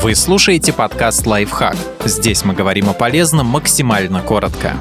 Вы слушаете подкаст «Лайфхак». Здесь мы говорим о полезном максимально коротко.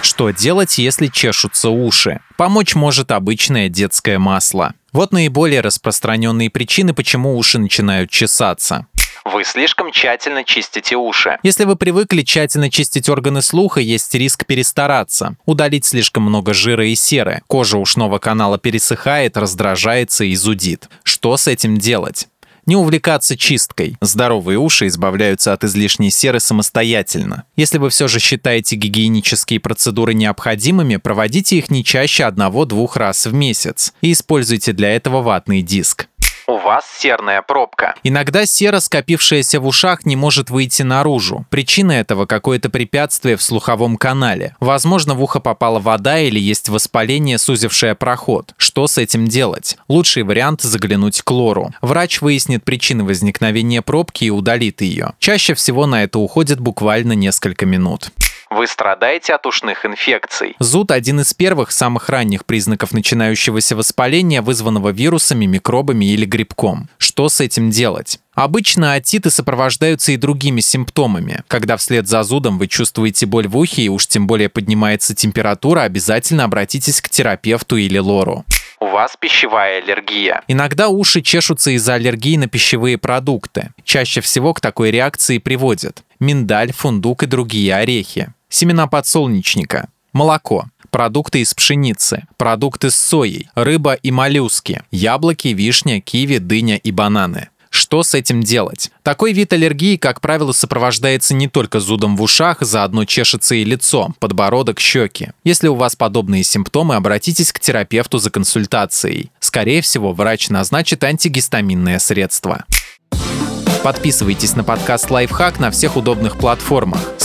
Что делать, если чешутся уши? Помочь может обычное детское масло. Вот наиболее распространенные причины, почему уши начинают чесаться. Вы слишком тщательно чистите уши. Если вы привыкли тщательно чистить органы слуха, есть риск перестараться. Удалить слишком много жира и серы. Кожа ушного канала пересыхает, раздражается и зудит. Что с этим делать? Не увлекаться чисткой. Здоровые уши избавляются от излишней серы самостоятельно. Если вы все же считаете гигиенические процедуры необходимыми, проводите их не чаще одного-двух раз в месяц и используйте для этого ватный диск. У вас серная пробка. Иногда сера, скопившаяся в ушах, не может выйти наружу. Причина этого – какое-то препятствие в слуховом канале. Возможно, в ухо попала вода или есть воспаление, сузившее проход. Что с этим делать? Лучший вариант – заглянуть к лору. Врач выяснит причины возникновения пробки и удалит ее. Чаще всего на это уходит буквально несколько минут. Вы страдаете от ушных инфекций. Зуд – один из первых, самых ранних признаков начинающегося воспаления, вызванного вирусами, микробами или грибком. Что с этим делать? Обычно отиты сопровождаются и другими симптомами. Когда вслед за зудом вы чувствуете боль в ухе и уж тем более поднимается температура, обязательно обратитесь к терапевту или лору у вас пищевая аллергия. Иногда уши чешутся из-за аллергии на пищевые продукты. Чаще всего к такой реакции приводят миндаль, фундук и другие орехи семена подсолнечника, молоко, продукты из пшеницы, продукты с соей, рыба и моллюски, яблоки, вишня, киви, дыня и бананы. Что с этим делать? Такой вид аллергии, как правило, сопровождается не только зудом в ушах, заодно чешется и лицо, подбородок, щеки. Если у вас подобные симптомы, обратитесь к терапевту за консультацией. Скорее всего, врач назначит антигистаминное средство. Подписывайтесь на подкаст «Лайфхак» на всех удобных платформах.